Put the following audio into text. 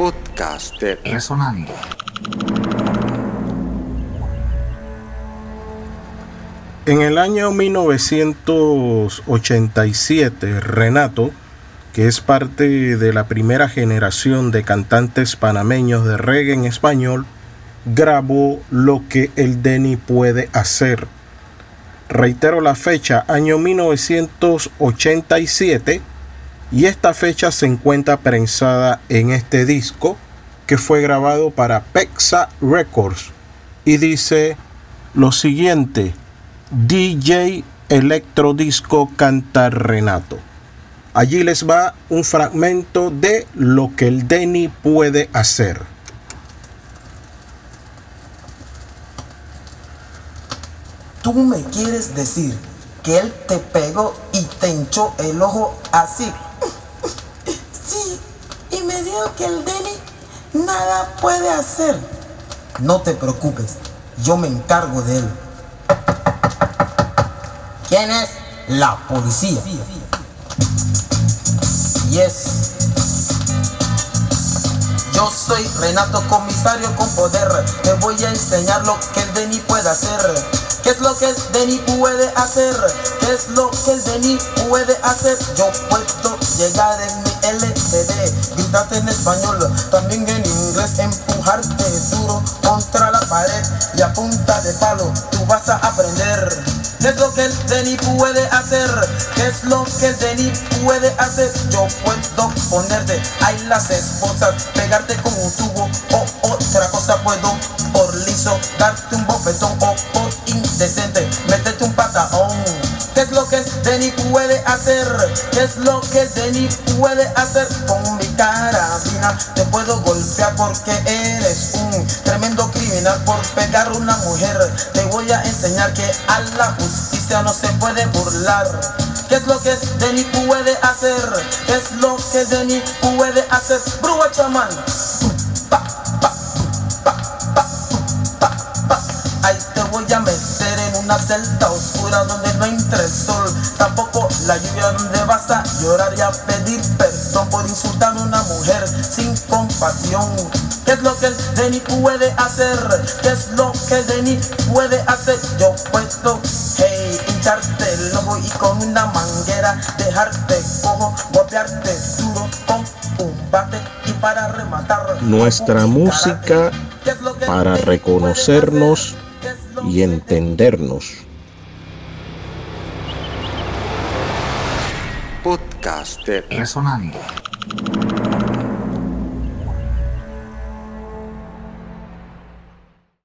podcast de Resonando. En el año 1987, Renato, que es parte de la primera generación de cantantes panameños de reggae en español, grabó Lo que el Denny puede hacer. Reitero la fecha, año 1987, y esta fecha se encuentra prensada en este disco que fue grabado para Pexa Records y dice lo siguiente, DJ Electrodisco canta Renato. Allí les va un fragmento de lo que el Denny puede hacer. Tú me quieres decir que él te pegó y te hinchó el ojo así. Dijo que el Denny nada puede hacer. No te preocupes, yo me encargo de él. ¿Quién es? La policía. Yes. Yo soy Renato Comisario con poder. Te voy a enseñar lo que el Denny puede hacer. ¿Qué es lo que el Denny puede hacer? ¿Qué es lo Yo puedo llegar en mi LCD, gritarte en español, también en inglés, empujarte duro contra la pared y a punta de palo tú vas a aprender. ¿Qué es lo que el Denny puede hacer? ¿Qué es lo que el Denny puede hacer? Yo puedo ponerte ahí las esposas, pegarte con un tubo o otra cosa puedo por liso, darte un bofetón o por indecente, meterte un patadón. Denny puede hacer? ¿Qué es lo que Denny puede hacer? Con mi carabina te puedo golpear porque eres un tremendo criminal por pegar a una mujer. Te voy a enseñar que a la justicia no se puede burlar. ¿Qué es lo que Denny puede hacer? ¿Qué es lo que Denny puede hacer? Brua chamán. Ahí te voy a meter en una celda entre sol, tampoco la lluvia donde vas a llorar y a pedir perdón por insultar a una mujer sin compasión. ¿Qué es lo que el Denny puede hacer? ¿Qué es lo que el Denny puede hacer? Yo puedo, hey, hincharte el ojo y con una manguera dejarte cojo, golpearte duro con un bate y para rematar. Nuestra música karate. ¿Qué es lo que el para reconocernos y el entendernos. Podcast de Resonando.